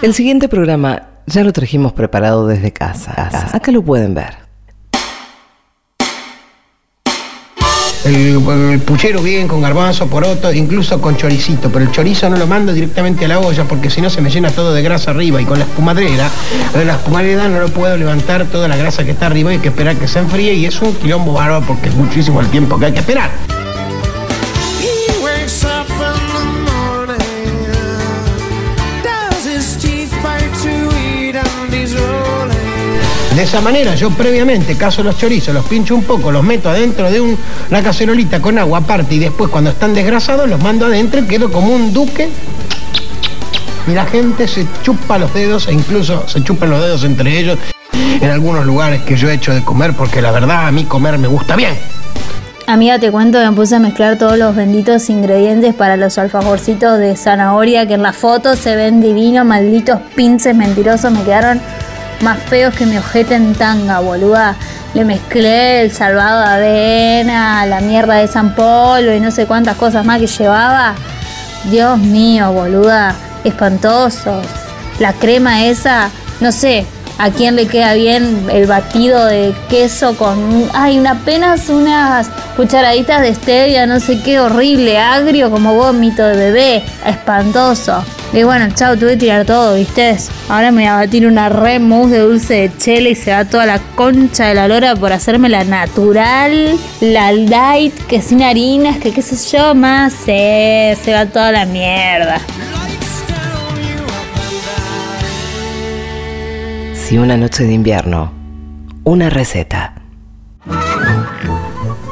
El siguiente programa ya lo trajimos preparado desde casa. Acá lo pueden ver. El, puchero bien con garbanzo, poroto, incluso con choricito, pero el chorizo no lo mando directamente a la olla porque si no se me llena todo de grasa arriba y con la espumadrera, de la espumadrera no lo puedo levantar toda la grasa que está arriba y hay que esperar que se enfríe y es un quilombo bárbaro porque es muchísimo el tiempo que hay que esperar. De esa manera yo previamente caso los chorizos, los pincho un poco, los meto adentro de una cacerolita con agua aparte y después cuando están desgrasados los mando adentro y quedo como un duque. Y la gente se chupa los dedos e incluso se chupan los dedos entre ellos en algunos lugares que yo he hecho de comer porque la verdad a mí comer me gusta bien. Amiga, te cuento que me puse a mezclar todos los benditos ingredientes para los alfajorcitos de zanahoria que en la foto se ven divinos, malditos pinces mentirosos, me quedaron más feos que mi ojete en tanga, boluda. Le mezclé el salvado de avena, la mierda de San Polo y no sé cuántas cosas más que llevaba. Dios mío, boluda, espantoso. La crema esa, no sé, a quién le queda bien el batido de queso con, ay, apenas unas cucharaditas de stevia, no sé qué, horrible, agrio como vómito de bebé, espantoso. Y bueno, chao, tuve que tirar todo, ¿viste? Ahora me voy a batir una re mousse de dulce de chela y se va toda la concha de la lora por hacerme la natural, la light, que sin harinas, que qué sé yo más. se va toda la mierda. Si una noche de invierno, una receta.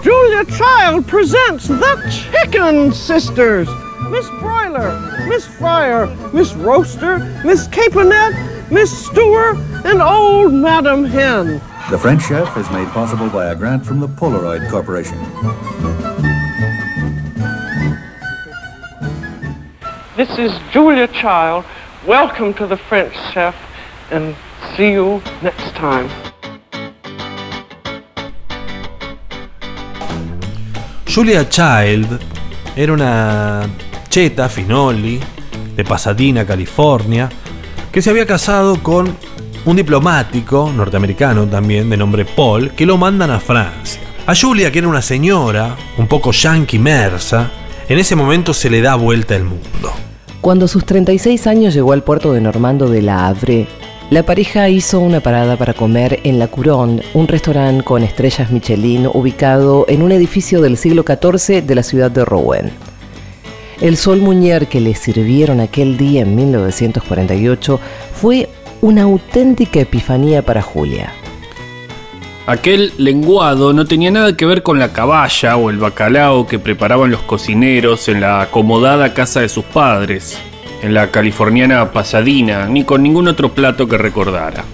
Julia Child presents The Chicken Sisters. Miss Broiler, Miss Fryer, Miss Roaster, Miss Caponette, Miss Stewer, and Old Madam Hen. The French chef is made possible by a grant from the Polaroid Corporation. This is Julia Child. Welcome to the French chef, and See you next time. Julia Child era una finoli, de Pasadena, California, que se había casado con un diplomático norteamericano también de nombre Paul, que lo mandan a Francia. A Julia, que era una señora, un poco yankee mersa, en ese momento se le da vuelta el mundo. Cuando sus 36 años llegó al puerto de Normando de la Havre, la pareja hizo una parada para comer en La Couronne, un restaurante con estrellas Michelin ubicado en un edificio del siglo XIV de la ciudad de Rouen. El sol muñer que le sirvieron aquel día en 1948 fue una auténtica epifanía para Julia. Aquel lenguado no tenía nada que ver con la caballa o el bacalao que preparaban los cocineros en la acomodada casa de sus padres en la californiana Pasadena, ni con ningún otro plato que recordara.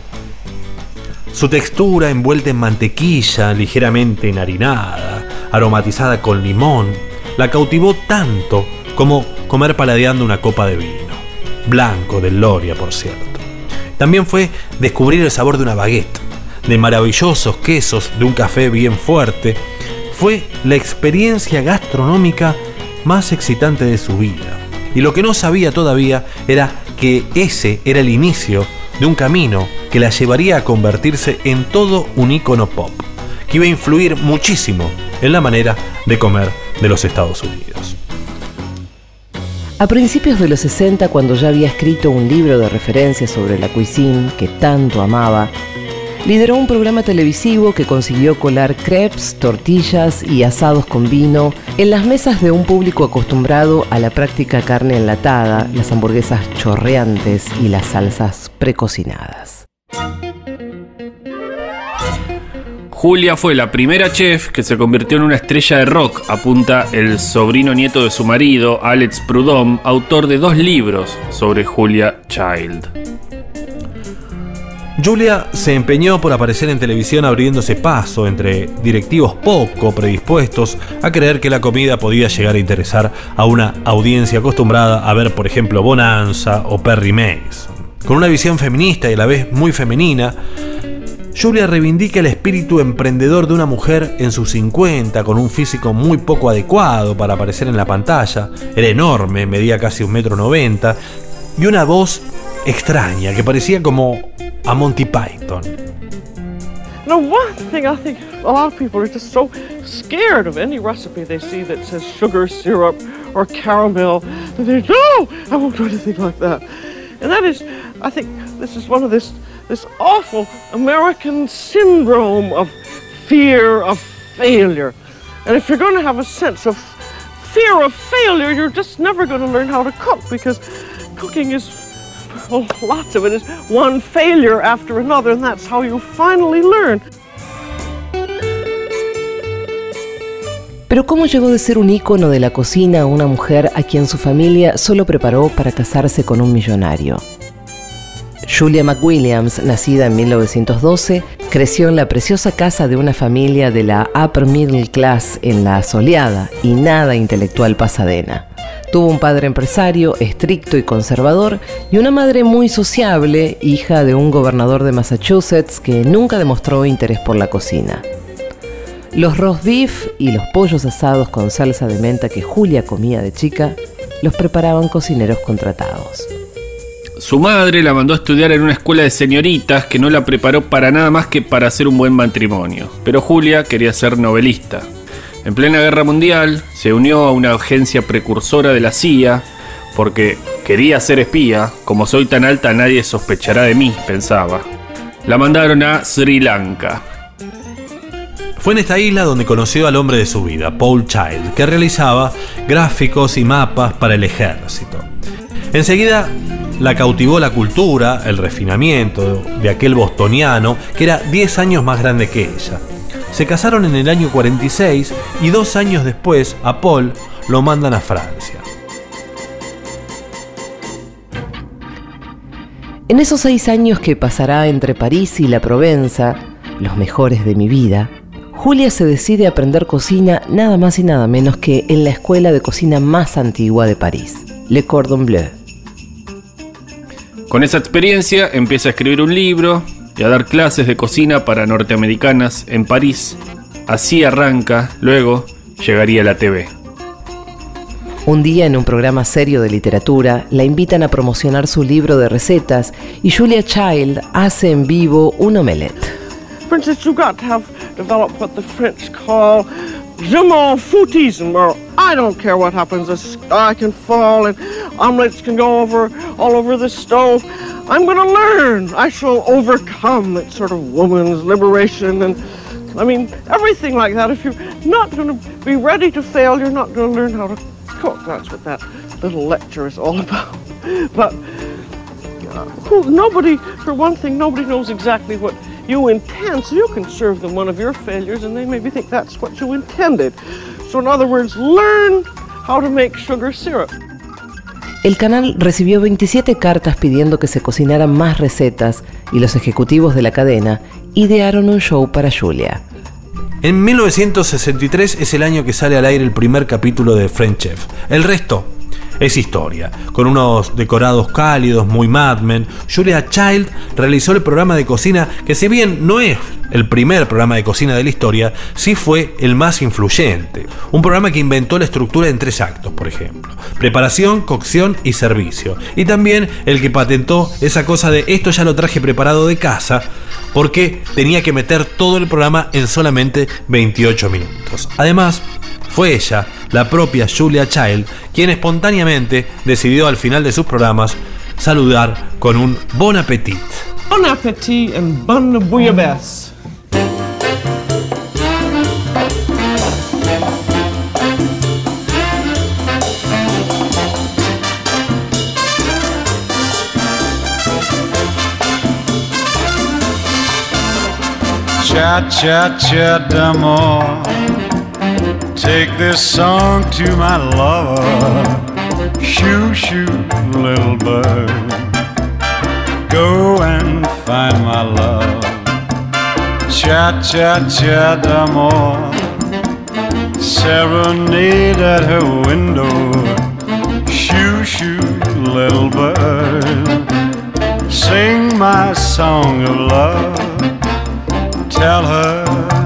Su textura envuelta en mantequilla, ligeramente enharinada, aromatizada con limón, la cautivó tanto como comer paladeando una copa de vino. Blanco de Loria, por cierto. También fue descubrir el sabor de una baguette, de maravillosos quesos, de un café bien fuerte. Fue la experiencia gastronómica más excitante de su vida. Y lo que no sabía todavía era que ese era el inicio de un camino que la llevaría a convertirse en todo un icono pop, que iba a influir muchísimo en la manera de comer de los Estados Unidos. A principios de los 60, cuando ya había escrito un libro de referencia sobre la cuisine que tanto amaba, lideró un programa televisivo que consiguió colar crepes, tortillas y asados con vino en las mesas de un público acostumbrado a la práctica carne enlatada, las hamburguesas chorreantes y las salsas precocinadas. Julia fue la primera chef que se convirtió en una estrella de rock, apunta el sobrino nieto de su marido, Alex Prudhomme, autor de dos libros sobre Julia Child. Julia se empeñó por aparecer en televisión abriéndose paso entre directivos poco predispuestos a creer que la comida podía llegar a interesar a una audiencia acostumbrada a ver, por ejemplo, Bonanza o Perry Mason. Con una visión feminista y a la vez muy femenina, Julia reivindica el espíritu emprendedor de una mujer en sus 50, con un físico muy poco adecuado para aparecer en la pantalla, era enorme, medía casi un metro noventa, y una voz extraña que parecía como a Monty Python. Now, one thing I think a lot of people are just so scared of any recipe they see that says sugar syrup or caramel. And they no, I won't do anything like that. And that is, I think, this is one of this this awful American syndrome of fear of failure. And if you're going to have a sense of fear of failure, you're just never going to learn how to cook because cooking is, well, lots of it is one failure after another, and that's how you finally learn. Pero ¿cómo llegó de ser un ícono de la cocina a una mujer a quien su familia solo preparó para casarse con un millonario? Julia McWilliams, nacida en 1912, creció en la preciosa casa de una familia de la upper middle class en la soleada y nada intelectual Pasadena. Tuvo un padre empresario, estricto y conservador, y una madre muy sociable, hija de un gobernador de Massachusetts que nunca demostró interés por la cocina. Los roast beef y los pollos asados con salsa de menta que Julia comía de chica los preparaban cocineros contratados. Su madre la mandó a estudiar en una escuela de señoritas que no la preparó para nada más que para hacer un buen matrimonio. Pero Julia quería ser novelista. En plena guerra mundial se unió a una agencia precursora de la CIA porque quería ser espía. Como soy tan alta nadie sospechará de mí, pensaba. La mandaron a Sri Lanka. Fue en esta isla donde conoció al hombre de su vida, Paul Child, que realizaba gráficos y mapas para el ejército. Enseguida la cautivó la cultura, el refinamiento de aquel bostoniano que era 10 años más grande que ella. Se casaron en el año 46 y dos años después a Paul lo mandan a Francia. En esos seis años que pasará entre París y la Provenza, los mejores de mi vida, Julia se decide a aprender cocina nada más y nada menos que en la escuela de cocina más antigua de París, Le Cordon Bleu. Con esa experiencia empieza a escribir un libro y a dar clases de cocina para norteamericanas en París. Así arranca, luego llegaría a la TV. Un día en un programa serio de literatura la invitan a promocionar su libro de recetas y Julia Child hace en vivo un omelette. For instance, you got to have developed what the French call m'en foutisme, or I don't care what happens. The sky can fall and omelets can go over all over the stove. I'm going to learn. I shall overcome that sort of woman's liberation and I mean, everything like that. If you're not going to be ready to fail, you're not going to learn how to cook. That's what that little lecture is all about. But uh, who, nobody, for one thing, nobody knows exactly what you intend, so you can serve them one of your failures and they maybe think that's what you intended. So, in other words, learn how to make sugar syrup. El canal recibió 27 cartas pidiendo que se cocinaran más recetas y los ejecutivos de la cadena idearon un show para Julia. En 1963 es el año que sale al aire el primer capítulo de French Chef. El resto es historia. Con unos decorados cálidos, muy Mad Men, Julia Child realizó el programa de cocina que si bien no es el primer programa de cocina de la historia, sí fue el más influyente. Un programa que inventó la estructura en tres actos, por ejemplo. Preparación, cocción y servicio. Y también el que patentó esa cosa de esto ya lo traje preparado de casa, porque tenía que meter todo el programa en solamente 28 minutos. Además, fue ella, la propia Julia Child, quien espontáneamente decidió al final de sus programas saludar con un bon appetit. Bon appetit and bon bouillabaisse. Cha cha cha d'amour. Take this song to my lover. Shoo shoo, little bird. Go and find my love. Cha cha cha d'amour. Serenade at her window. Shoo shoo, little bird. Sing my song of love. Tell her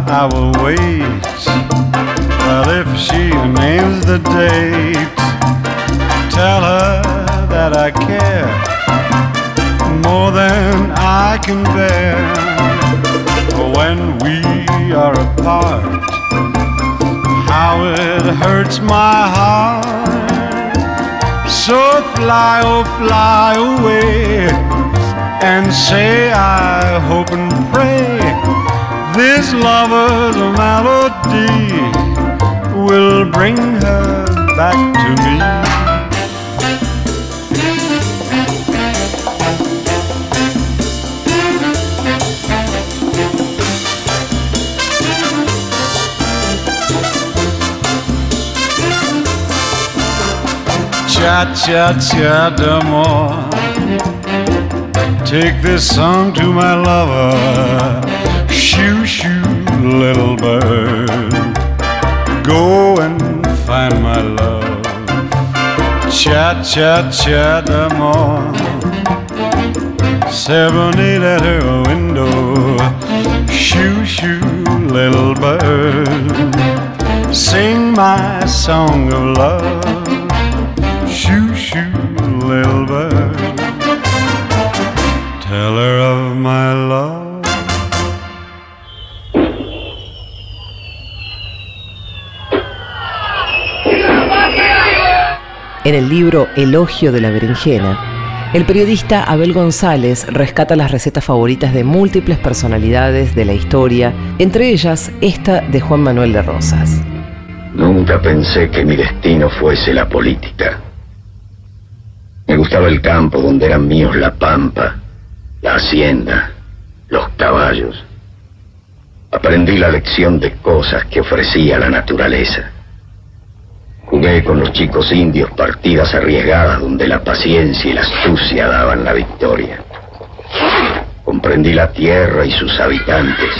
I will wait. Well, if she names the date, tell her that I care. More than I can bear. When we are apart, how it hurts my heart. So fly, oh, fly away and say, I hope and pray this lover's melody will bring her back to me. cha cha cha d'amour. Take this song to my lover. Shoo shoo, little bird. Go and find my love. Cha cha cha d'amour. Serenade at her window. Shoo shoo, little bird. Sing my song of love. En el libro Elogio de la berenjena, el periodista Abel González rescata las recetas favoritas de múltiples personalidades de la historia, entre ellas esta de Juan Manuel de Rosas. Nunca pensé que mi destino fuese la política. Me gustaba el campo donde eran míos la pampa, la hacienda, los caballos. Aprendí la lección de cosas que ofrecía la naturaleza. Jugué con los chicos indios partidas arriesgadas donde la paciencia y la astucia daban la victoria. Comprendí la tierra y sus habitantes.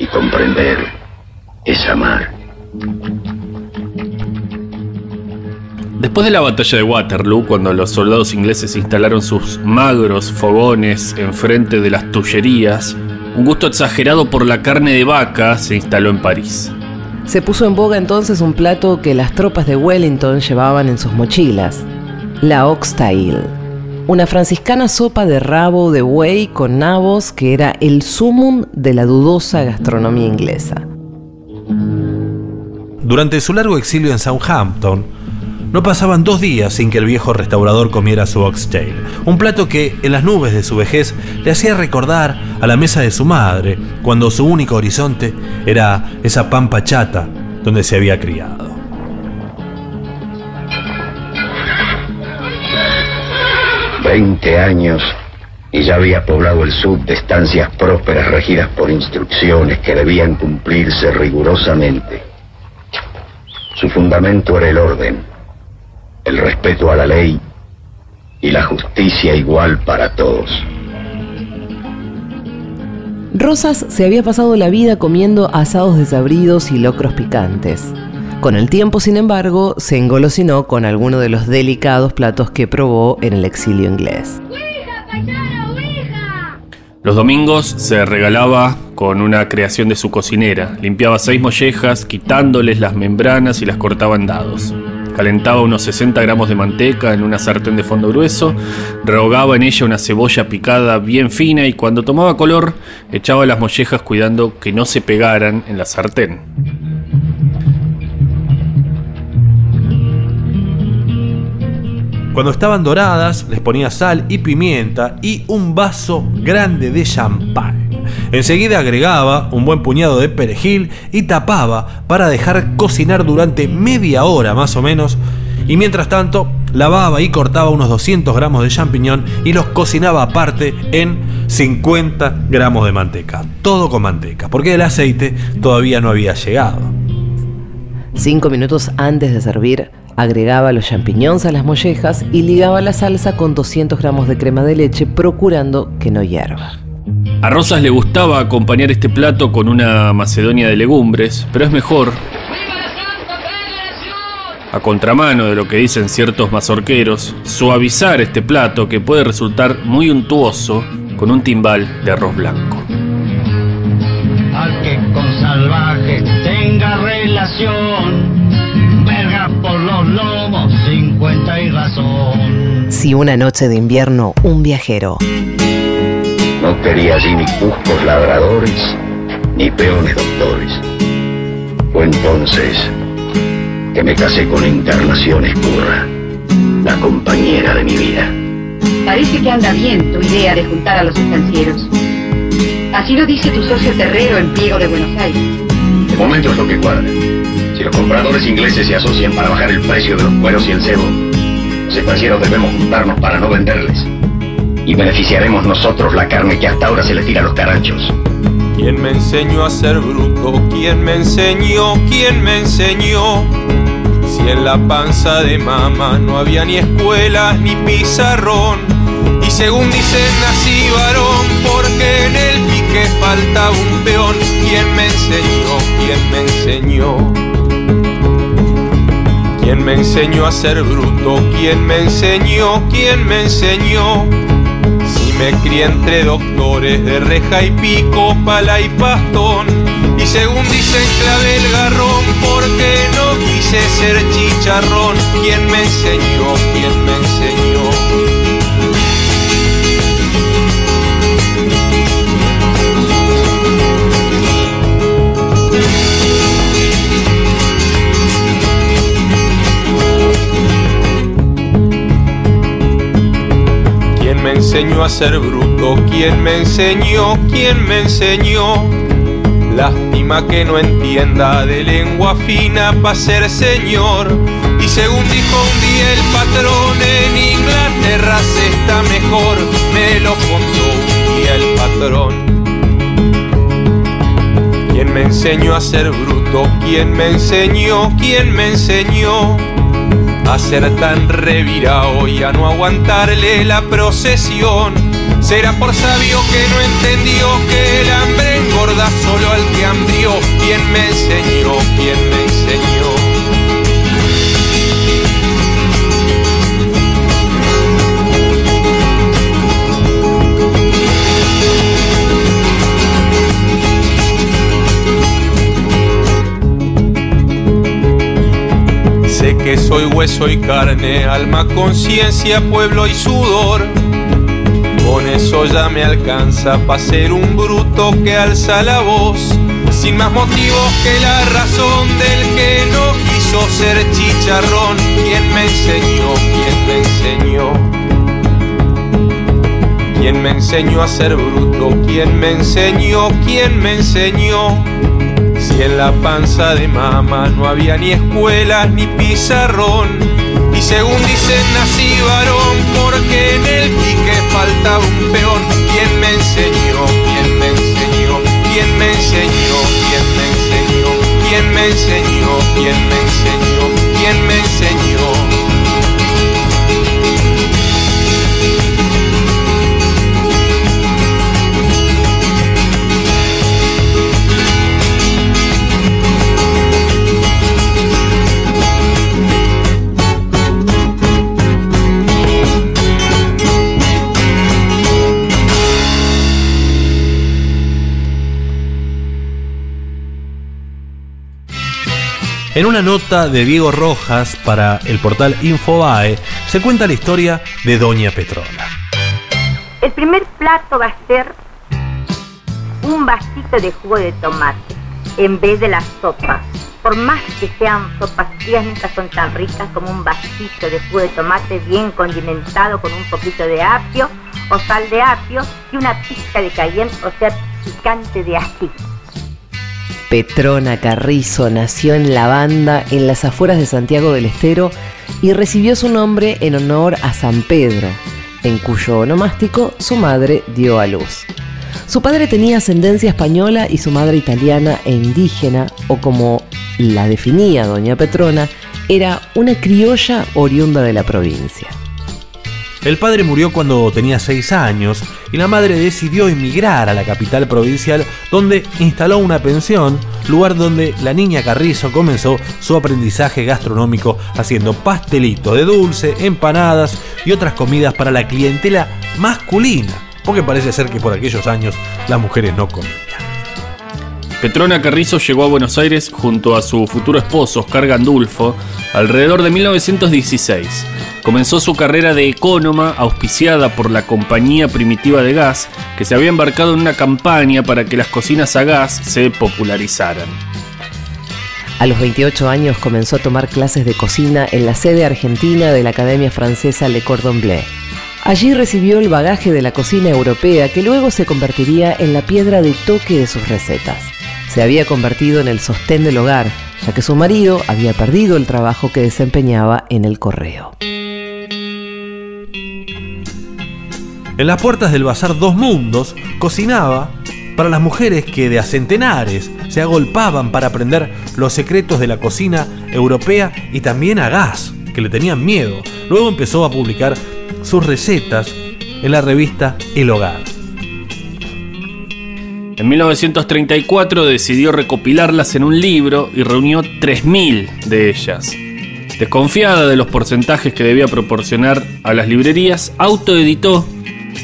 Y comprender es amar. Después de la batalla de Waterloo, cuando los soldados ingleses instalaron sus magros fogones enfrente de las tullerías, un gusto exagerado por la carne de vaca se instaló en París. Se puso en boga entonces un plato que las tropas de Wellington llevaban en sus mochilas, la oxtail, una franciscana sopa de rabo de buey con nabos que era el sumum de la dudosa gastronomía inglesa. Durante su largo exilio en Southampton, no pasaban dos días sin que el viejo restaurador comiera su oxtail, un plato que, en las nubes de su vejez, le hacía recordar a la mesa de su madre, cuando su único horizonte era esa pampa chata donde se había criado. Veinte años y ya había poblado el sur de estancias prósperas regidas por instrucciones que debían cumplirse rigurosamente. Su fundamento era el orden, el respeto a la ley y la justicia igual para todos. Rosas se había pasado la vida comiendo asados desabridos y locros picantes. Con el tiempo, sin embargo, se engolosinó con alguno de los delicados platos que probó en el exilio inglés. Los domingos se regalaba con una creación de su cocinera. Limpiaba seis mollejas, quitándoles las membranas y las cortaba en dados. Calentaba unos 60 gramos de manteca en una sartén de fondo grueso, rehogaba en ella una cebolla picada bien fina y cuando tomaba color echaba las mollejas cuidando que no se pegaran en la sartén. Cuando estaban doradas, les ponía sal y pimienta y un vaso grande de champán. Enseguida agregaba un buen puñado de perejil y tapaba para dejar cocinar durante media hora más o menos. Y mientras tanto, lavaba y cortaba unos 200 gramos de champiñón y los cocinaba aparte en 50 gramos de manteca. Todo con manteca, porque el aceite todavía no había llegado. Cinco minutos antes de servir, agregaba los champiñones a las mollejas y ligaba la salsa con 200 gramos de crema de leche, procurando que no hierva. A Rosas le gustaba acompañar este plato con una macedonia de legumbres, pero es mejor, a contramano de lo que dicen ciertos mazorqueros, suavizar este plato que puede resultar muy untuoso con un timbal de arroz blanco. Al que con salvajes tenga relación, verga por los lomos, 50 y razón. Si una noche de invierno un viajero No quería allí ni cuscos ladradores, ni peones doctores. Fue entonces que me casé con Encarnación Escurra, la compañera de mi vida. Parece que anda bien tu idea de juntar a los estancieros. Así lo dice tu socio terrero en Pliego de Buenos Aires. De momento es lo que cuadra. Si los compradores ingleses se asocian para bajar el precio de los cueros y el cebo, los estancieros debemos juntarnos para no venderles. Y beneficiaremos nosotros la carne que hasta ahora se le tira a los caranchos. ¿Quién me enseñó a ser bruto? ¿Quién me enseñó? ¿Quién me enseñó? Si en la panza de mamá no había ni escuelas ni pizarrón. Y según dicen nací varón porque en el pique falta un peón. ¿Quién me enseñó? ¿Quién me enseñó? ¿Quién me enseñó a ser bruto? ¿Quién me enseñó? ¿Quién me enseñó? Si me crié entre doctores de reja y pico, pala y pastón. Y según dicen clavé el garrón porque no quise ser chicharrón. ¿Quién me enseñó? ¿Quién me enseñó? ¿Quién me enseñó a ser bruto? ¿Quién me enseñó? ¿Quién me enseñó? Lástima que no entienda de lengua fina para ser señor. Y según dijo un día el patrón, en Inglaterra se está mejor. Me lo contó un día el patrón. ¿Quién me enseñó a ser bruto? ¿Quién me enseñó? ¿Quién me enseñó? A ser tan revirado y a no aguantarle la procesión. Será por sabio que no entendió que el hambre engorda solo al que hambrió. ¿Quién me enseñó? ¿Quién me enseñó? Soy hueso y carne, alma, conciencia, pueblo y sudor. Con eso ya me alcanza para ser un bruto que alza la voz, sin más motivos que la razón del que no quiso ser chicharrón. ¿Quién me enseñó? ¿Quién me enseñó? ¿Quién me enseñó a ser bruto? ¿Quién me enseñó? ¿Quién me enseñó? En la panza de mamá no había ni escuelas ni pizarrón. Y según dicen nací varón porque en el pique faltaba un peón. ¿Quién me enseñó? ¿Quién me enseñó? ¿Quién me enseñó? ¿Quién me enseñó? ¿Quién me enseñó? ¿Quién me enseñó? ¿Quién me enseñó? En una nota de Diego Rojas para el portal Infobae se cuenta la historia de Doña Petrona. El primer plato va a ser un vasito de jugo de tomate en vez de la sopa. Por más que sean sopas frías, nunca son tan ricas como un vasito de jugo de tomate bien condimentado con un poquito de apio o sal de apio y una pizca de cayenne, o sea, picante de ají. Petrona Carrizo nació en La Banda, en las afueras de Santiago del Estero, y recibió su nombre en honor a San Pedro, en cuyo onomástico su madre dio a luz. Su padre tenía ascendencia española y su madre italiana e indígena, o como la definía doña Petrona, era una criolla oriunda de la provincia. El padre murió cuando tenía 6 años y la madre decidió emigrar a la capital provincial donde instaló una pensión, lugar donde la niña Carrizo comenzó su aprendizaje gastronómico haciendo pastelitos de dulce, empanadas y otras comidas para la clientela masculina, porque parece ser que por aquellos años las mujeres no comían. Petrona Carrizo llegó a Buenos Aires junto a su futuro esposo Oscar Gandulfo alrededor de 1916. comenzó su carrera de ecónoma auspiciada por la Compañía Primitiva de Gas, que se había embarcado en una campaña para que las cocinas a gas se popularizaran. A los 28 años comenzó a tomar clases de cocina en la sede argentina de la Academia Francesa Le Cordon Bleu. Allí recibió el bagaje de la cocina europea que luego se convertiría en la piedra de toque de sus recetas. Se había convertido en el sostén del hogar, ya que su marido había perdido el trabajo que desempeñaba en el correo. En las puertas del Bazar Dos Mundos cocinaba para las mujeres que de a centenares se agolpaban para aprender los secretos de la cocina europea y también a gas, que le tenían miedo. Luego empezó a publicar sus recetas en la revista El Hogar. En 1934 decidió recopilarlas en un libro y reunió 3.000 de ellas. Desconfiada de los porcentajes que debía proporcionar a las librerías, autoeditó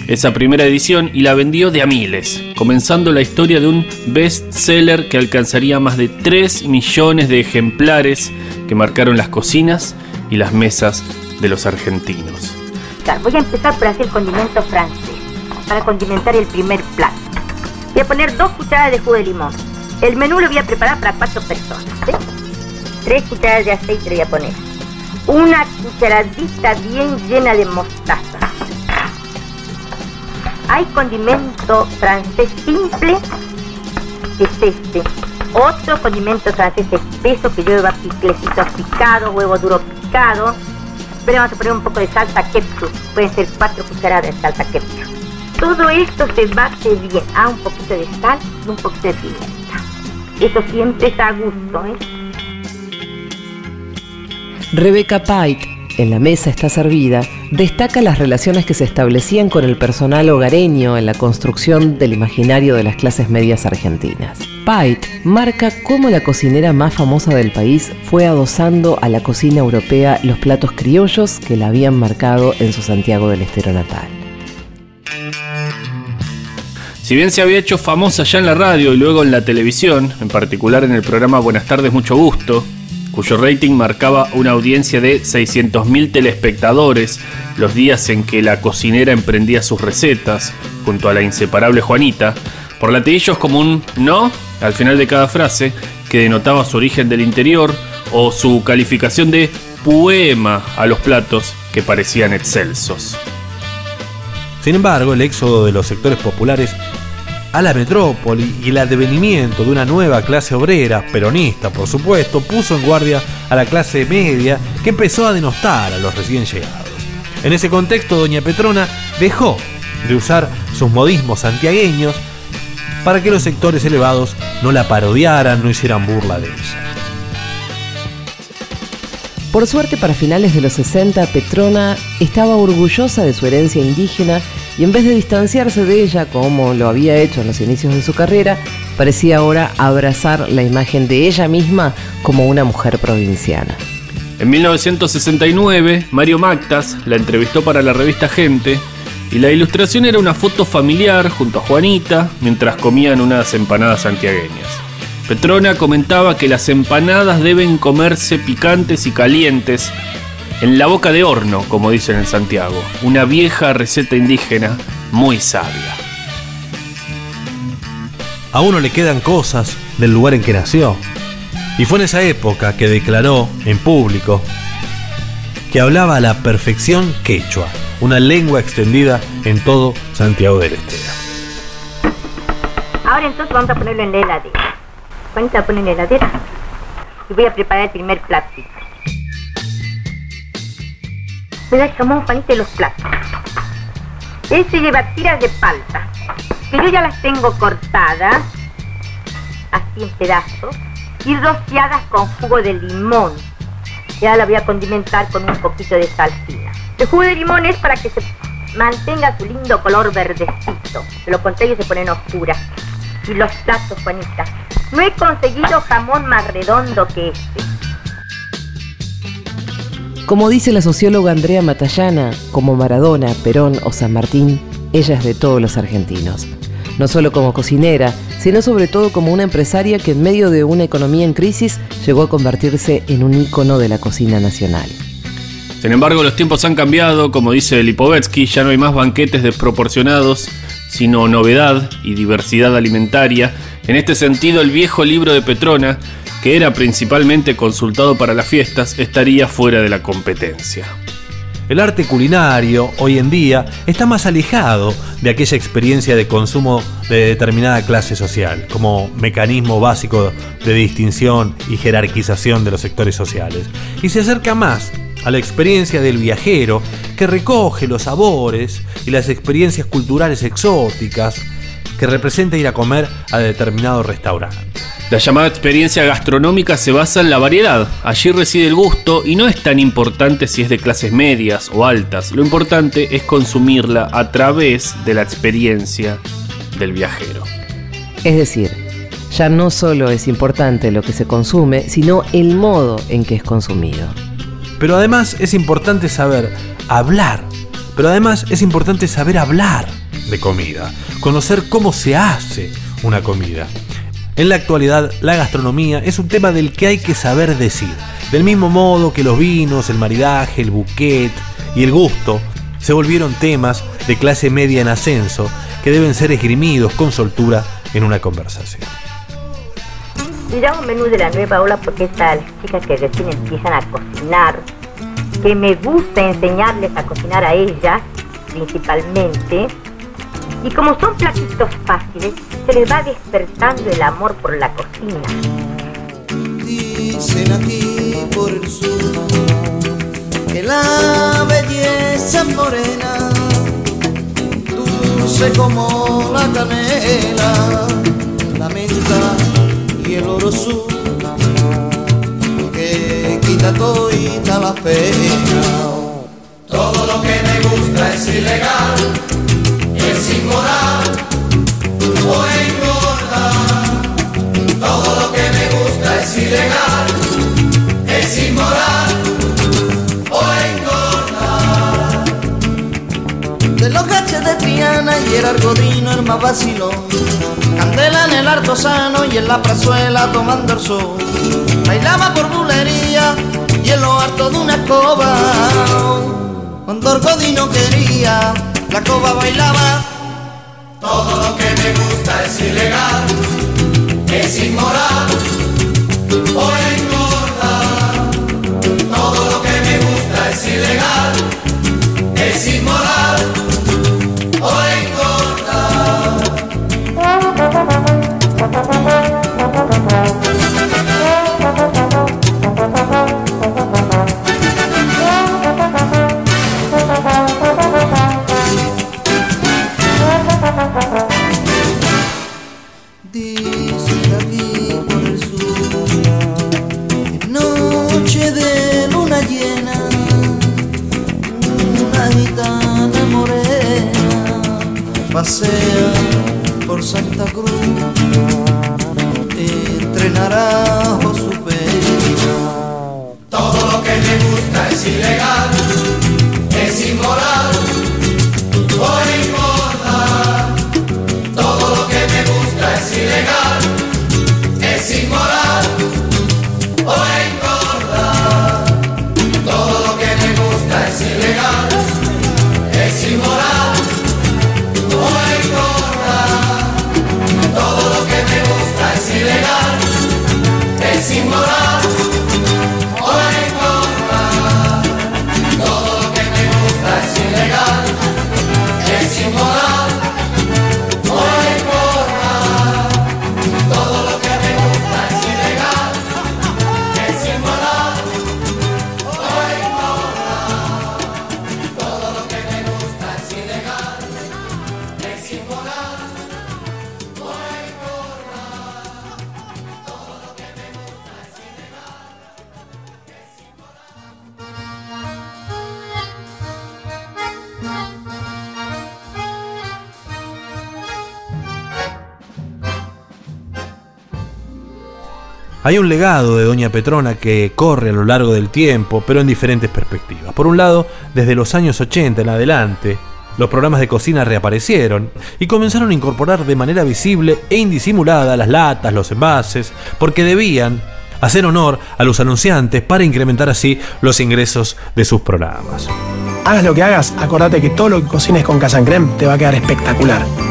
esa primera edición y la vendió de a miles, comenzando la historia de un bestseller que alcanzaría más de 3 millones de ejemplares que marcaron las cocinas y las mesas de los argentinos. Voy a empezar por hacer condimento francés, para condimentar el primer plato. Voy a poner dos cucharadas de jugo de limón. El menú lo voy a preparar para cuatro personas. ¿sí? Tres cucharadas de aceite voy a poner. Una cucharadita bien llena de mostaza. Hay condimento francés simple, que es este. Otro condimento francés espeso que lleva piclecitos picados, huevo duro picado. Pero vamos a poner un poco de salsa ketchup. Pueden ser cuatro cucharadas de salsa ketchup. Todo esto se bate bien. Ah, un poquito de sal y un poquito de pimienta. Eso siempre es a gusto, ¿eh? Rebecca Pike, en la mesa está servida, destaca las relaciones que se establecían con el personal hogareño en la construcción del imaginario de las clases medias argentinas. Pike marca cómo la cocinera más famosa del país fue adosando a la cocina europea los platos criollos que la habían marcado en su Santiago del Estero natal. Si bien se había hecho famosa ya en la radio y luego en la televisión, en particular en el programa Buenas tardes, mucho gusto, cuyo rating marcaba una audiencia de 600.000 telespectadores los días en que la cocinera emprendía sus recetas, junto a la inseparable Juanita, por latillos como un no al final de cada frase, que denotaba su origen del interior o su calificación de poema a los platos que parecían excelsos. Sin embargo, el éxodo de los sectores populares a la metrópoli y el advenimiento de una nueva clase obrera, peronista por supuesto, puso en guardia a la clase media que empezó a denostar a los recién llegados. En ese contexto, doña Petrona dejó de usar sus modismos santiagueños para que los sectores elevados no la parodiaran, no hicieran burla de ella. Por suerte, para finales de los 60, Petrona estaba orgullosa de su herencia indígena y en vez de distanciarse de ella como lo había hecho en los inicios de su carrera, parecía ahora abrazar la imagen de ella misma como una mujer provinciana. En 1969, Mario Mactas la entrevistó para la revista Gente y la ilustración era una foto familiar junto a Juanita mientras comían unas empanadas santiagueñas. Petrona comentaba que las empanadas deben comerse picantes y calientes en la boca de horno, como dicen en Santiago, una vieja receta indígena muy sabia. A uno le quedan cosas del lugar en que nació. Y fue en esa época que declaró en público que hablaba a la perfección quechua, una lengua extendida en todo Santiago del Estero. Ahora entonces vamos a ponerlo en la heladera. Juanita, pone en la heladera. Y voy a preparar el primer platito. Me da el jamón, Juanita, y los platos. Ese lleva tiras de palta. Que yo ya las tengo cortadas. Así en pedazos. Y rociadas con jugo de limón. Ya la voy a condimentar con un poquito de salsina. El jugo de limón es para que se mantenga su lindo color verdecito. De lo contrario se ponen oscuras. Y los platos, Juanita. No he conseguido jamón más redondo que este. Como dice la socióloga Andrea Matallana, como Maradona, Perón o San Martín, ella es de todos los argentinos. No solo como cocinera, sino sobre todo como una empresaria que en medio de una economía en crisis llegó a convertirse en un ícono de la cocina nacional. Sin embargo, los tiempos han cambiado, como dice Lipovetsky, ya no hay más banquetes desproporcionados, sino novedad y diversidad alimentaria. En este sentido, el viejo libro de Petrona, que era principalmente consultado para las fiestas, estaría fuera de la competencia. El arte culinario hoy en día está más alejado de aquella experiencia de consumo de determinada clase social, como mecanismo básico de distinción y jerarquización de los sectores sociales, y se acerca más a la experiencia del viajero que recoge los sabores y las experiencias culturales exóticas que representa ir a comer a determinado restaurante. La llamada experiencia gastronómica se basa en la variedad. Allí reside el gusto y no es tan importante si es de clases medias o altas. Lo importante es consumirla a través de la experiencia del viajero. Es decir, ya no solo es importante lo que se consume, sino el modo en que es consumido. Pero además es importante saber hablar. Pero además es importante saber hablar de comida. Conocer cómo se hace una comida. En la actualidad, la gastronomía es un tema del que hay que saber decir. Del mismo modo que los vinos, el maridaje, el bouquet y el gusto se volvieron temas de clase media en ascenso que deben ser esgrimidos con soltura en una conversación. Mira un menú de la nueva ola porque estas chicas que recién empiezan a cocinar, que me gusta enseñarles a cocinar a ellas principalmente, y como son platitos fáciles, se les va despertando el amor por la cocina. Dicen aquí por el sur que la belleza morena, dulce como la canela, la menta y el oro sur, que quita toda la pena. Todo lo que me gusta es ilegal el argodino el más vacilón. Candela en el harto sano y en la prazuela tomando sol. Bailaba por bulería y en lo harto de una escoba. Cuando Argodino quería la coba bailaba. Todo lo que me gusta es ilegal, es inmoral o engorda. Todo lo que me gusta es ilegal, es inmoral o Dicen pasea por Santa Cruz entrenará su pena Todo lo que me gusta es ilegal, es inmoral Hay un legado de Doña Petrona que corre a lo largo del tiempo, pero en diferentes perspectivas. Por un lado, desde los años 80 en adelante, los programas de cocina reaparecieron y comenzaron a incorporar de manera visible e indisimulada las latas, los envases, porque debían hacer honor a los anunciantes para incrementar así los ingresos de sus programas. Hagas lo que hagas, acordate que todo lo que cocines con Casa Creme te va a quedar espectacular.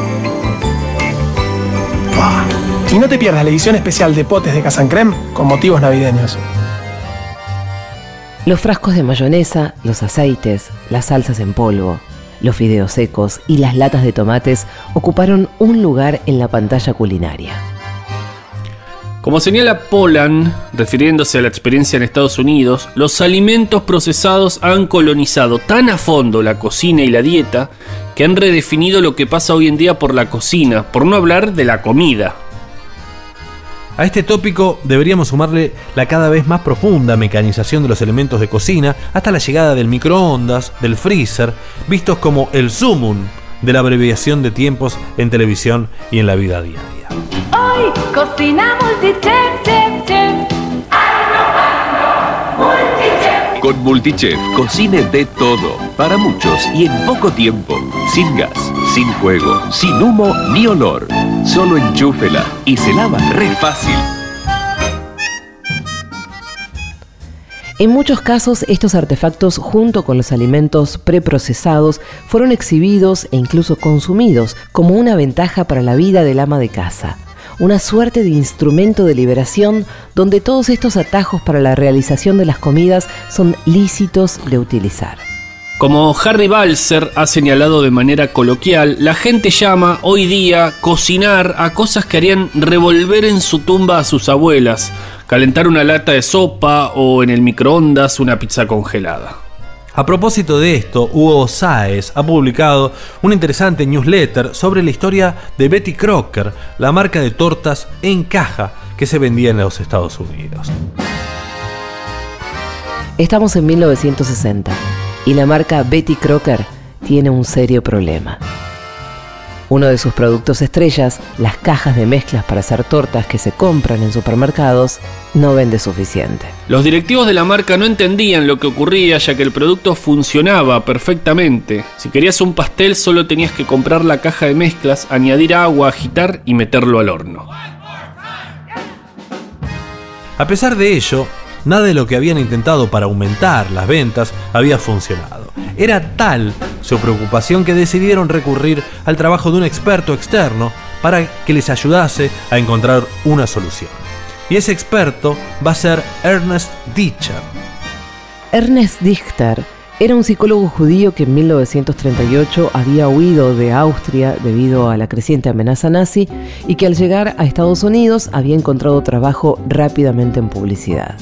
Y no te pierdas la edición especial de potes de Casa Creme con motivos navideños. Los frascos de mayonesa, los aceites, las salsas en polvo, los fideos secos y las latas de tomates ocuparon un lugar en la pantalla culinaria. Como señala Polan, refiriéndose a la experiencia en Estados Unidos, los alimentos procesados han colonizado tan a fondo la cocina y la dieta que han redefinido lo que pasa hoy en día por la cocina, por no hablar de la comida. A este tópico deberíamos sumarle la cada vez más profunda mecanización de los elementos de cocina hasta la llegada del microondas, del freezer, vistos como el sumum de la abreviación de tiempos en televisión y en la vida diaria. Hoy cocinamos Con Multichef cocine de todo, para muchos y en poco tiempo, sin gas, sin fuego, sin humo ni olor. Solo enchúfela y se lava re fácil. En muchos casos, estos artefactos, junto con los alimentos preprocesados, fueron exhibidos e incluso consumidos como una ventaja para la vida del ama de casa. Una suerte de instrumento de liberación donde todos estos atajos para la realización de las comidas son lícitos de utilizar. Como Harry Balser ha señalado de manera coloquial, la gente llama hoy día cocinar a cosas que harían revolver en su tumba a sus abuelas, calentar una lata de sopa o en el microondas una pizza congelada. A propósito de esto, Hugo Sáez ha publicado una interesante newsletter sobre la historia de Betty Crocker, la marca de tortas en caja que se vendía en los Estados Unidos. Estamos en 1960 y la marca Betty Crocker tiene un serio problema. Uno de sus productos estrellas, las cajas de mezclas para hacer tortas que se compran en supermercados, no vende suficiente. Los directivos de la marca no entendían lo que ocurría ya que el producto funcionaba perfectamente. Si querías un pastel solo tenías que comprar la caja de mezclas, añadir agua, agitar y meterlo al horno. A pesar de ello, nada de lo que habían intentado para aumentar las ventas había funcionado. Era tal su preocupación que decidieron recurrir al trabajo de un experto externo para que les ayudase a encontrar una solución. Y ese experto va a ser Ernest Dichter. Ernest Dichter era un psicólogo judío que en 1938 había huido de Austria debido a la creciente amenaza nazi y que al llegar a Estados Unidos había encontrado trabajo rápidamente en publicidad.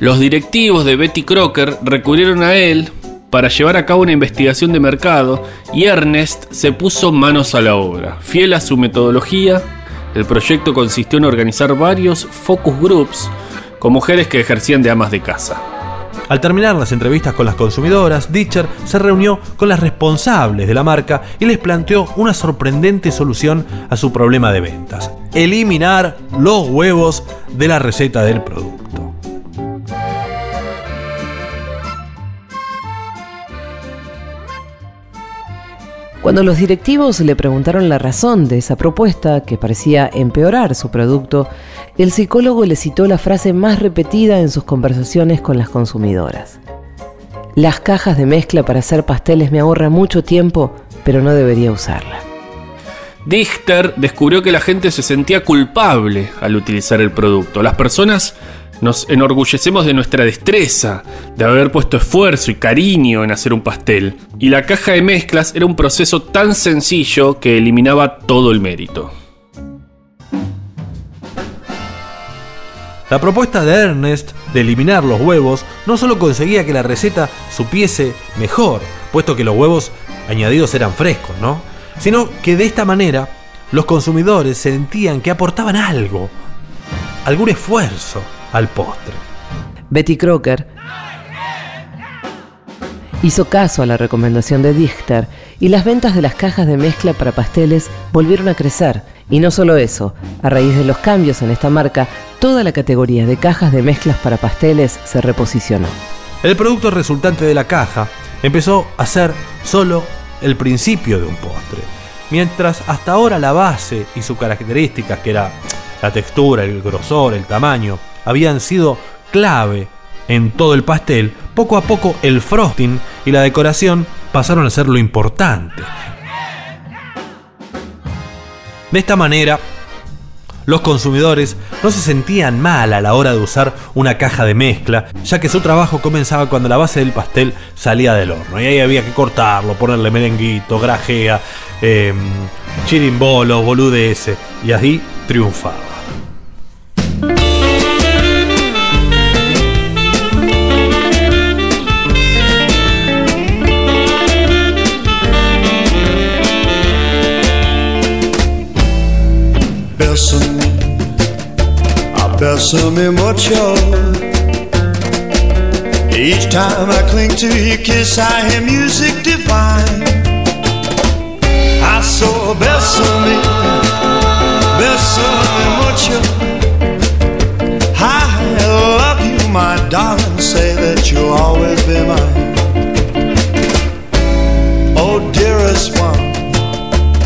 Los directivos de Betty Crocker recurrieron a él para llevar a cabo una investigación de mercado y Ernest se puso manos a la obra. Fiel a su metodología, el proyecto consistió en organizar varios focus groups con mujeres que ejercían de amas de casa. Al terminar las entrevistas con las consumidoras, Ditcher se reunió con las responsables de la marca y les planteó una sorprendente solución a su problema de ventas. Eliminar los huevos de la receta del producto. Cuando los directivos le preguntaron la razón de esa propuesta, que parecía empeorar su producto, el psicólogo le citó la frase más repetida en sus conversaciones con las consumidoras. Las cajas de mezcla para hacer pasteles me ahorran mucho tiempo, pero no debería usarla. Dichter descubrió que la gente se sentía culpable al utilizar el producto. Las personas nos enorgullecemos de nuestra destreza, de haber puesto esfuerzo y cariño en hacer un pastel. Y la caja de mezclas era un proceso tan sencillo que eliminaba todo el mérito. La propuesta de Ernest de eliminar los huevos no solo conseguía que la receta supiese mejor, puesto que los huevos añadidos eran frescos, ¿no? Sino que de esta manera los consumidores sentían que aportaban algo, algún esfuerzo al postre. Betty Crocker hizo caso a la recomendación de Dichter y las ventas de las cajas de mezcla para pasteles volvieron a crecer. Y no solo eso, a raíz de los cambios en esta marca, toda la categoría de cajas de mezclas para pasteles se reposicionó. El producto resultante de la caja empezó a ser solo el principio de un postre, mientras hasta ahora la base y sus características, que era la textura, el grosor, el tamaño, habían sido clave en todo el pastel, poco a poco el frosting y la decoración pasaron a ser lo importante. De esta manera, los consumidores no se sentían mal a la hora de usar una caja de mezcla, ya que su trabajo comenzaba cuando la base del pastel salía del horno. Y ahí había que cortarlo, ponerle merenguito, grajea, eh, chirimbolo, boludeces. Y así triunfaba. Bésame mucho. Each time I cling to your kiss, I hear music divine. I saw bésame, bésame mucho. I love you, my darling. Say that you'll always be mine. Oh, dearest one,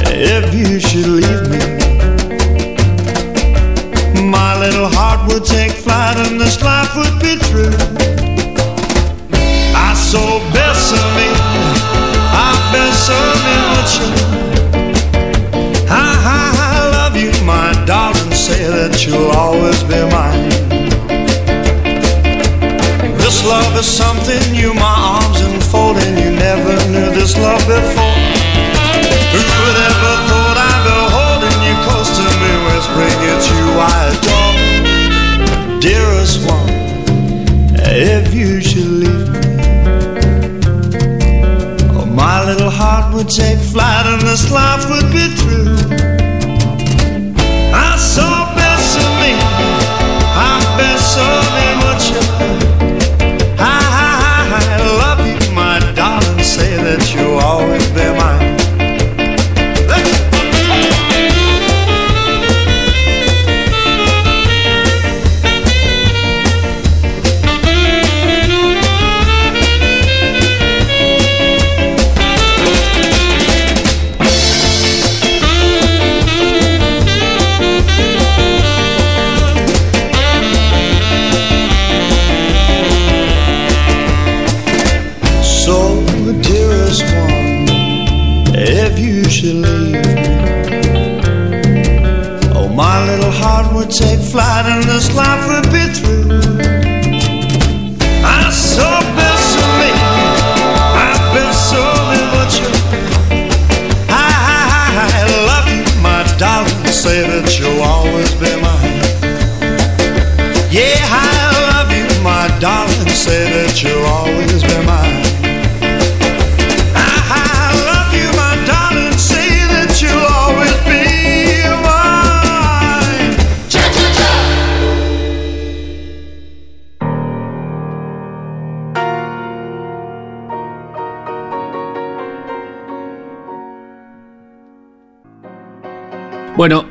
if you should leave this life would be through. I saw Bessamy, I Bessamy mucho. I, I, I love you, my darling. Say that you'll always be mine. This love is something you, my arms enfolding. You never knew this love before. Who would ever thought I'd be holding you close to me, whispering it's you I adore, dearest one. If you should leave me, oh, my little heart would take flight and this life would be through.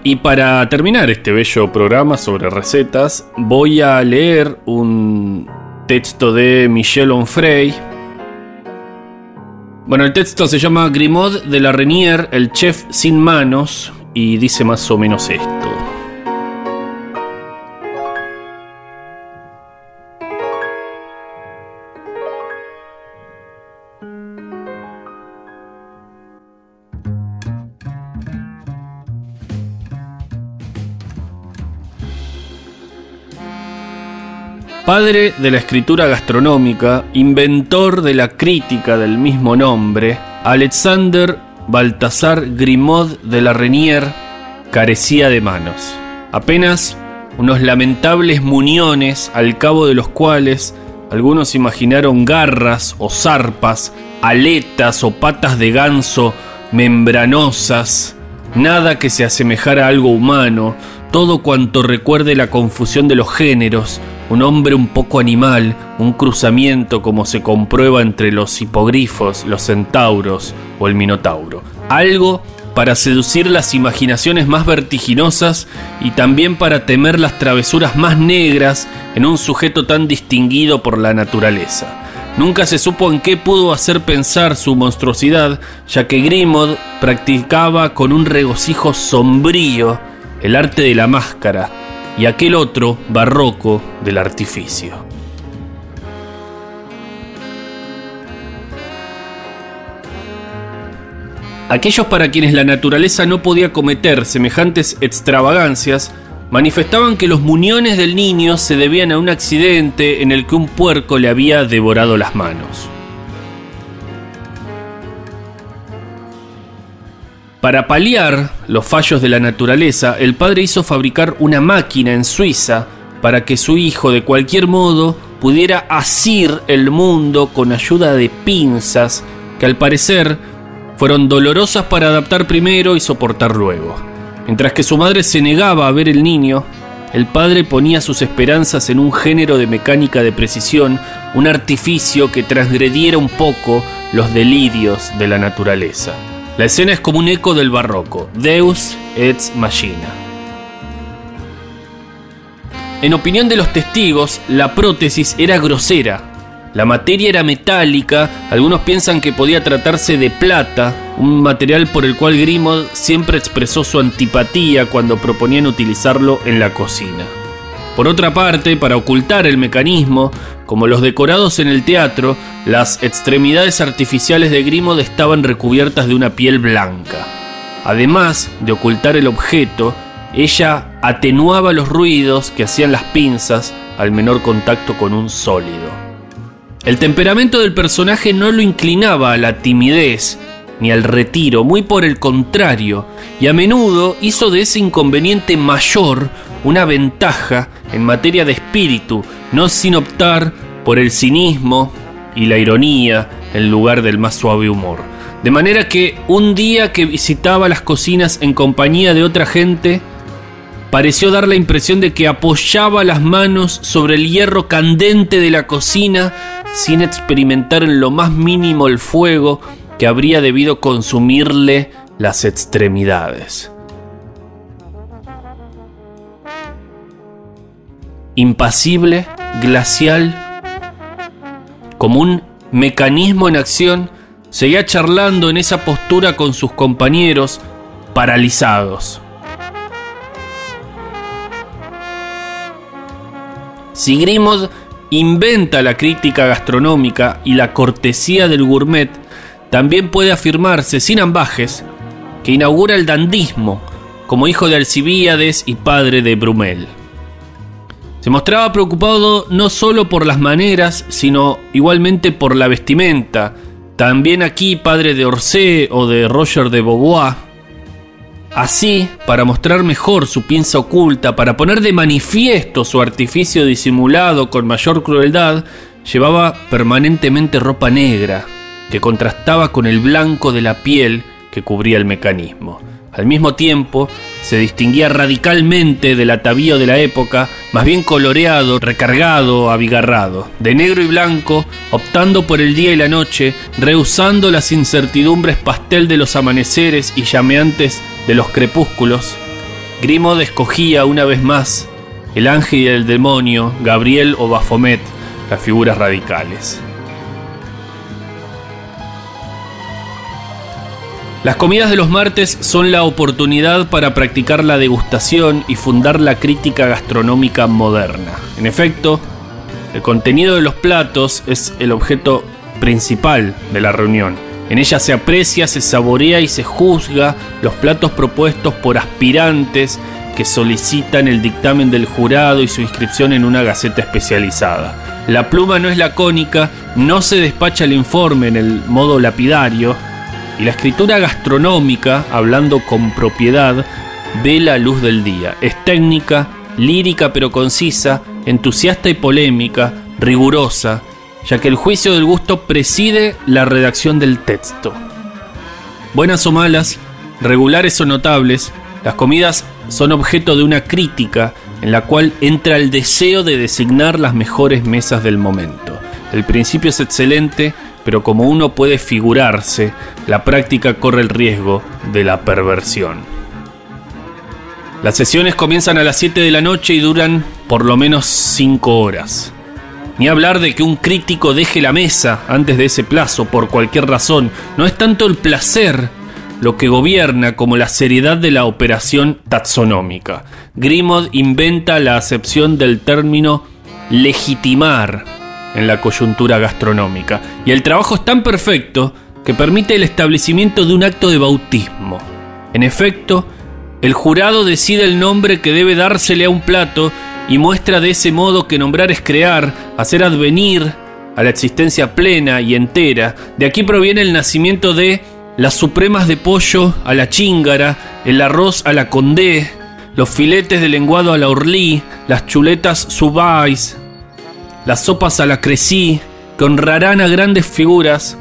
Y para terminar este bello programa sobre recetas, voy a leer un texto de Michel Onfray. Bueno, el texto se llama Grimaud de la Renier, el chef sin manos, y dice más o menos esto. Padre de la escritura gastronómica, inventor de la crítica del mismo nombre, Alexander Baltasar Grimaud de la Renier carecía de manos. Apenas unos lamentables muñones al cabo de los cuales algunos imaginaron garras o zarpas, aletas o patas de ganso membranosas, nada que se asemejara a algo humano, todo cuanto recuerde la confusión de los géneros, un hombre un poco animal, un cruzamiento como se comprueba entre los hipogrifos, los centauros o el minotauro. Algo para seducir las imaginaciones más vertiginosas y también para temer las travesuras más negras en un sujeto tan distinguido por la naturaleza. Nunca se supo en qué pudo hacer pensar su monstruosidad, ya que Grimaud practicaba con un regocijo sombrío el arte de la máscara, y aquel otro barroco del artificio. Aquellos para quienes la naturaleza no podía cometer semejantes extravagancias manifestaban que los muñones del niño se debían a un accidente en el que un puerco le había devorado las manos. Para paliar los fallos de la naturaleza, el padre hizo fabricar una máquina en Suiza para que su hijo de cualquier modo pudiera asir el mundo con ayuda de pinzas que al parecer fueron dolorosas para adaptar primero y soportar luego. Mientras que su madre se negaba a ver el niño, el padre ponía sus esperanzas en un género de mecánica de precisión, un artificio que transgrediera un poco los delirios de la naturaleza. La escena es como un eco del barroco, Deus ex machina. En opinión de los testigos, la prótesis era grosera, la materia era metálica, algunos piensan que podía tratarse de plata, un material por el cual Grimaud siempre expresó su antipatía cuando proponían utilizarlo en la cocina. Por otra parte, para ocultar el mecanismo, como los decorados en el teatro, las extremidades artificiales de Grimaud estaban recubiertas de una piel blanca. Además de ocultar el objeto, ella atenuaba los ruidos que hacían las pinzas al menor contacto con un sólido. El temperamento del personaje no lo inclinaba a la timidez ni al retiro, muy por el contrario, y a menudo hizo de ese inconveniente mayor una ventaja en materia de espíritu, no sin optar por el cinismo y la ironía en lugar del más suave humor. De manera que un día que visitaba las cocinas en compañía de otra gente, pareció dar la impresión de que apoyaba las manos sobre el hierro candente de la cocina sin experimentar en lo más mínimo el fuego que habría debido consumirle las extremidades. Impasible, glacial, como un mecanismo en acción, seguía charlando en esa postura con sus compañeros, paralizados. Si Grimaud inventa la crítica gastronómica y la cortesía del gourmet, también puede afirmarse sin ambajes que inaugura el dandismo como hijo de Alcibíades y padre de Brumel. Se mostraba preocupado no solo por las maneras, sino igualmente por la vestimenta. También aquí padre de Orsay o de Roger de Beauvoir, Así, para mostrar mejor su pinza oculta, para poner de manifiesto su artificio disimulado con mayor crueldad, llevaba permanentemente ropa negra, que contrastaba con el blanco de la piel que cubría el mecanismo. Al mismo tiempo, se distinguía radicalmente del atavío de la época, más bien coloreado, recargado, abigarrado, de negro y blanco, optando por el día y la noche, rehusando las incertidumbres pastel de los amaneceres y llameantes de los crepúsculos, Grimaud escogía una vez más el ángel y el demonio, Gabriel o Baphomet, las figuras radicales. Las comidas de los martes son la oportunidad para practicar la degustación y fundar la crítica gastronómica moderna. En efecto, el contenido de los platos es el objeto principal de la reunión. En ella se aprecia, se saborea y se juzga los platos propuestos por aspirantes que solicitan el dictamen del jurado y su inscripción en una gaceta especializada. La pluma no es lacónica, no se despacha el informe en el modo lapidario, y la escritura gastronómica, hablando con propiedad, ve la luz del día. Es técnica, lírica pero concisa, entusiasta y polémica, rigurosa, ya que el juicio del gusto preside la redacción del texto. Buenas o malas, regulares o notables, las comidas son objeto de una crítica en la cual entra el deseo de designar las mejores mesas del momento. El principio es excelente, pero como uno puede figurarse, la práctica corre el riesgo de la perversión. Las sesiones comienzan a las 7 de la noche y duran por lo menos 5 horas. Ni hablar de que un crítico deje la mesa antes de ese plazo por cualquier razón. No es tanto el placer lo que gobierna como la seriedad de la operación taxonómica. Grimaud inventa la acepción del término legitimar en la coyuntura gastronómica. Y el trabajo es tan perfecto que permite el establecimiento de un acto de bautismo. En efecto, el jurado decide el nombre que debe dársele a un plato y muestra de ese modo que nombrar es crear, hacer advenir a la existencia plena y entera. De aquí proviene el nacimiento de las supremas de pollo a la chíngara, el arroz a la condé, los filetes de lenguado a la orlí, las chuletas subais, las sopas a la crecí, que honrarán a grandes figuras,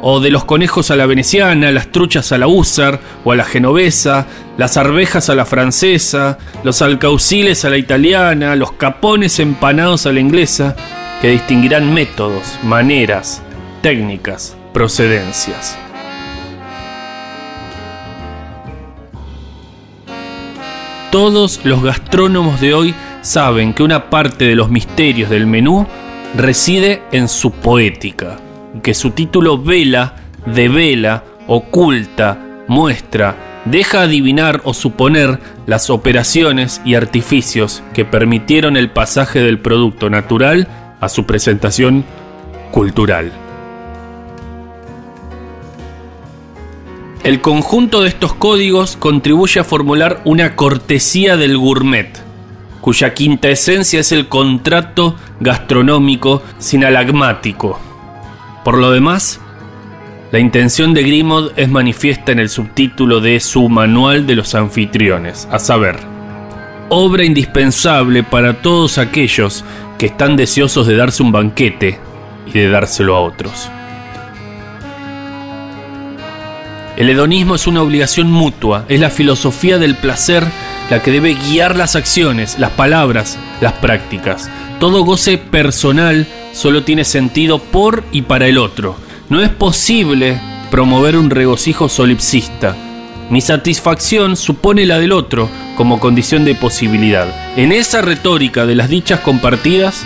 o de los conejos a la veneciana, las truchas a la húsar o a la genovesa, las arvejas a la francesa, los alcauciles a la italiana, los capones empanados a la inglesa, que distinguirán métodos, maneras, técnicas, procedencias. Todos los gastrónomos de hoy saben que una parte de los misterios del menú reside en su poética, que su título vela, devela, oculta, muestra, deja adivinar o suponer las operaciones y artificios que permitieron el pasaje del producto natural a su presentación cultural. El conjunto de estos códigos contribuye a formular una cortesía del gourmet, cuya quinta esencia es el contrato gastronómico sinalagmático. Por lo demás, la intención de Grimaud es manifiesta en el subtítulo de su Manual de los Anfitriones, a saber, obra indispensable para todos aquellos que están deseosos de darse un banquete y de dárselo a otros. El hedonismo es una obligación mutua, es la filosofía del placer la que debe guiar las acciones, las palabras, las prácticas. Todo goce personal solo tiene sentido por y para el otro. No es posible promover un regocijo solipsista. Mi satisfacción supone la del otro como condición de posibilidad. En esa retórica de las dichas compartidas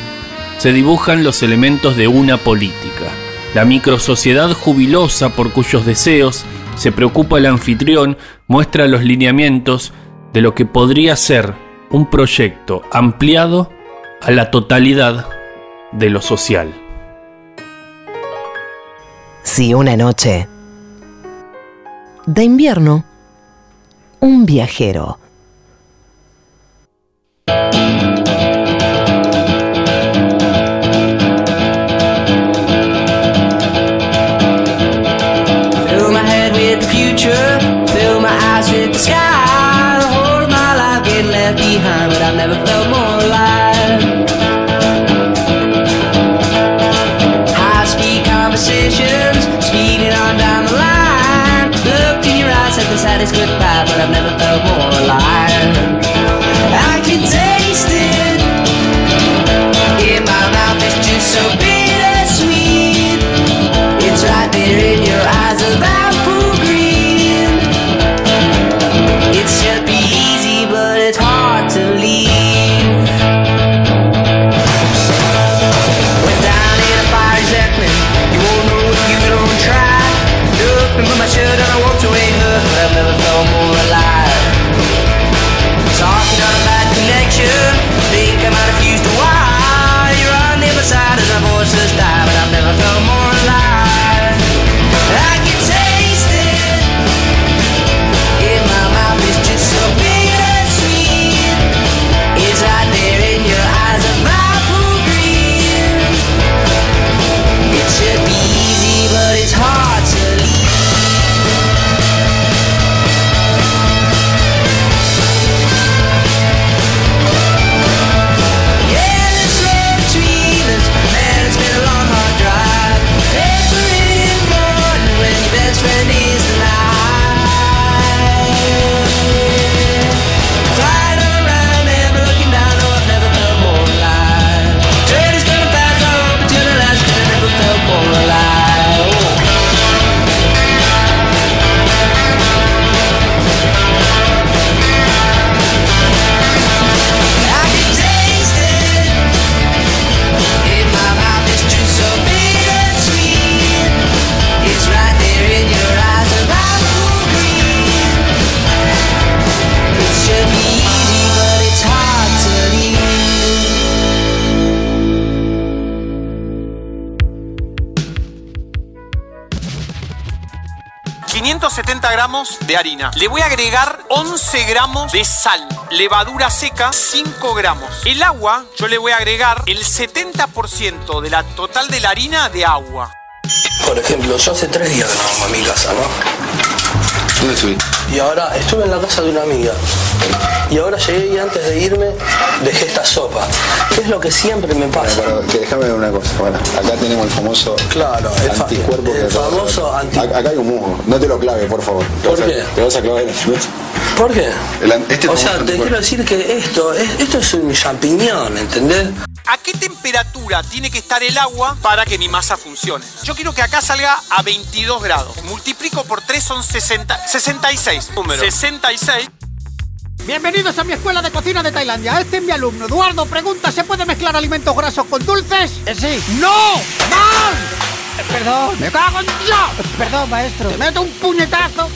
se dibujan los elementos de una política. La microsociedad jubilosa por cuyos deseos se preocupa el anfitrión, muestra los lineamientos de lo que podría ser un proyecto ampliado a la totalidad de lo social. Si una noche de invierno, un viajero amor. De harina. Le voy a agregar 11 gramos de sal. Levadura seca, 5 gramos. El agua, yo le voy a agregar el 70% de la total de la harina de agua. Por ejemplo, yo hace tres días que no vamos a mi casa, ¿no? ¿Dónde estuviste? Y ahora estuve en la casa de una amiga. Y ahora llegué y antes de irme dejé esta sopa. ¿Qué es lo que siempre me pasa? Pero, que déjame ver una cosa. Bueno, acá tenemos el famoso Claro, el anticuerpo el que famoso anti- Acá acá hay un musgo. No te lo clave, por favor. Te ¿Por vas a- qué? Te vas a clavar el ¿Por qué? El este o es sea, te anticuerpo. quiero decir que esto, es- esto es un champiñón, ¿entendés? ¿A qué temperatura tiene que estar el agua para que mi masa funcione? Yo quiero que acá salga a 22 grados. Multiplico por 3 son 60, 66. Número. 66. Bienvenidos a mi escuela de cocina de Tailandia. Este es mi alumno. Eduardo pregunta, ¿se puede mezclar alimentos grasos con dulces? sí. ¡No! ¡Mal! Eh, Perdón. ¡Me cago en Dios! Perdón, maestro. ¿Te meto un puñetazo?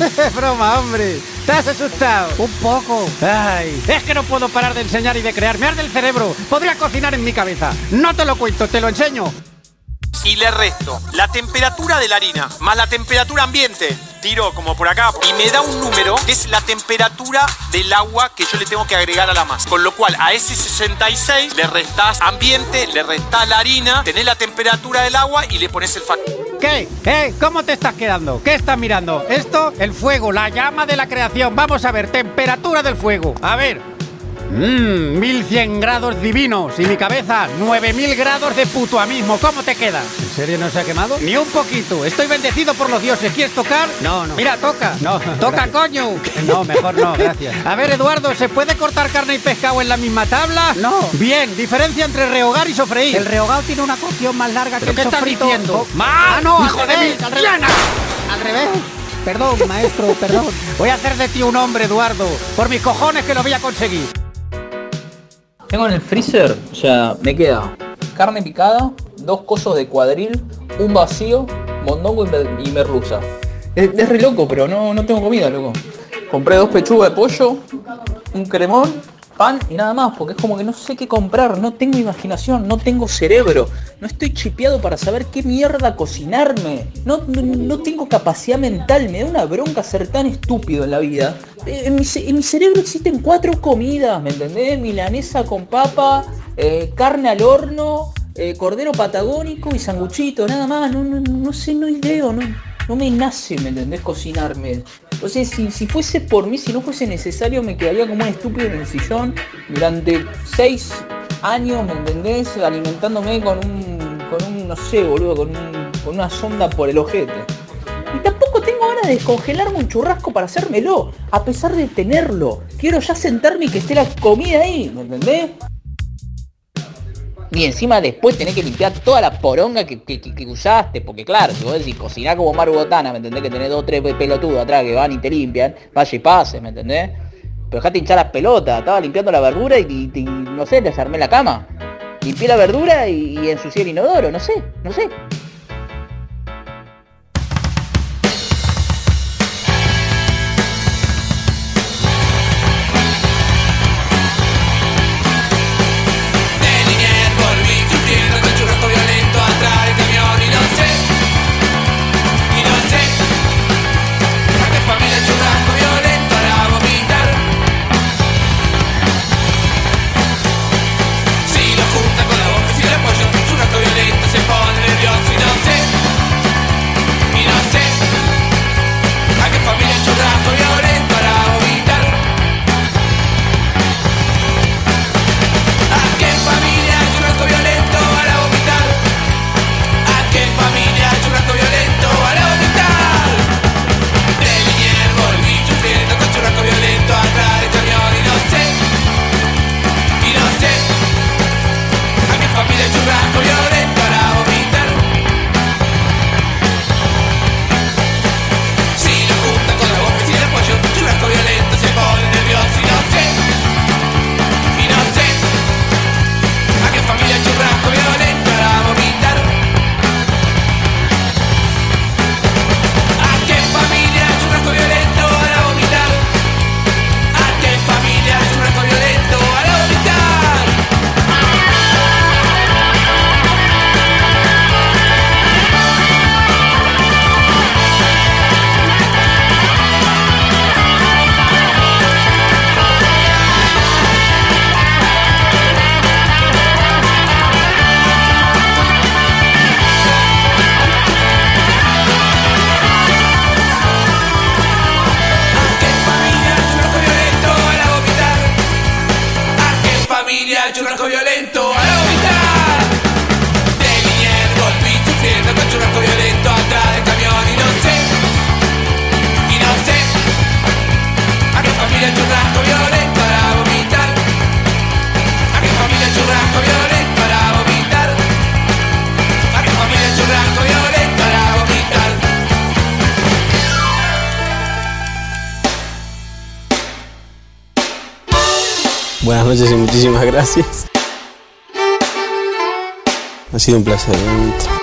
Es broma, hombre. ¿Te has asustado? Un poco. Ay, es que no puedo parar de enseñar y de crear. Me arde el cerebro. Podría cocinar en mi cabeza. No te lo cuento, te lo enseño. Y le resto la temperatura de la harina más la temperatura ambiente. Tiro como por acá y me da un número que es la temperatura del agua que yo le tengo que agregar a la masa. Con lo cual a ese 66 le restás ambiente, le restás la harina, tenés la temperatura del agua y le pones el factor. ¿Qué? ¿Eh? ¿Cómo te estás quedando? ¿Qué estás mirando? Esto, el fuego, la llama de la creación. Vamos a ver, temperatura del fuego. A ver. Mmm, 1100 grados divinos. Y mi cabeza, 9000 grados de putuamismo. ¿Cómo te queda? ¿En serio no se ha quemado? Ni un poquito. Estoy bendecido por los dioses. ¿Quieres tocar? No, no. Mira, toca. No. Toca, coño. No, mejor no, gracias. A ver, Eduardo, ¿se puede cortar carne y pescado en la misma tabla? No. Bien, diferencia entre rehogar y sofreír. El rehogado tiene una cocción más larga que el ¿Qué estás sofrito. diciendo? ¡Mal! ¡Ah, no! ¡Hijo al de revés, mil al revés. Al revés. Perdón, maestro, perdón. Voy a hacer de ti un hombre, Eduardo. Por mis cojones que lo voy a conseguir. Tengo en el freezer, o sea, me queda carne picada, dos cosos de cuadril, un vacío, mondongo y, mer- y merluza. Es, es re loco, pero no, no tengo comida, loco. Compré dos pechugas de pollo, un cremón, pan y nada más, porque es como que no sé qué comprar, no tengo imaginación, no tengo cerebro, no estoy chipeado para saber qué mierda cocinarme, no, no, no tengo capacidad mental, me da una bronca ser tan estúpido en la vida. Eh, En mi, cerebro existen cuatro comidas, ¿me entendés? Milanesa con papa, eh, carne al horno, eh, cordero patagónico y sanguchito, nada más, no, no, no sé, no ideo, no, no me nace, ¿me entendés? Cocinarme. Entonces, si, fuese por mí, si no fuese necesario, me quedaría como un estúpido en el sillón durante seis años, ¿me entendés? Alimentándome con un, con un, no sé, boludo, con una sonda por el ojete. Y tampoco tengo ganas de descongelarme un churrasco para hacérmelo, a pesar de tenerlo. Quiero ya sentarme y que esté la comida ahí, ¿me entendés? Y encima después tenés que limpiar toda la poronga que, que- usaste, porque claro, si vos decís cocinar como Maru Botana, ¿me entendés? Que tenés dos o tres pelotudos atrás que van y te limpian, vaya y pase, ¿me entendés? Pero dejate hinchar las pelotas, estaba limpiando la verdura y, no sé, desarmé la cama. Limpié la verdura y, y ensucié el inodoro, no sé, no sé. Gracias. Ha sido un placer.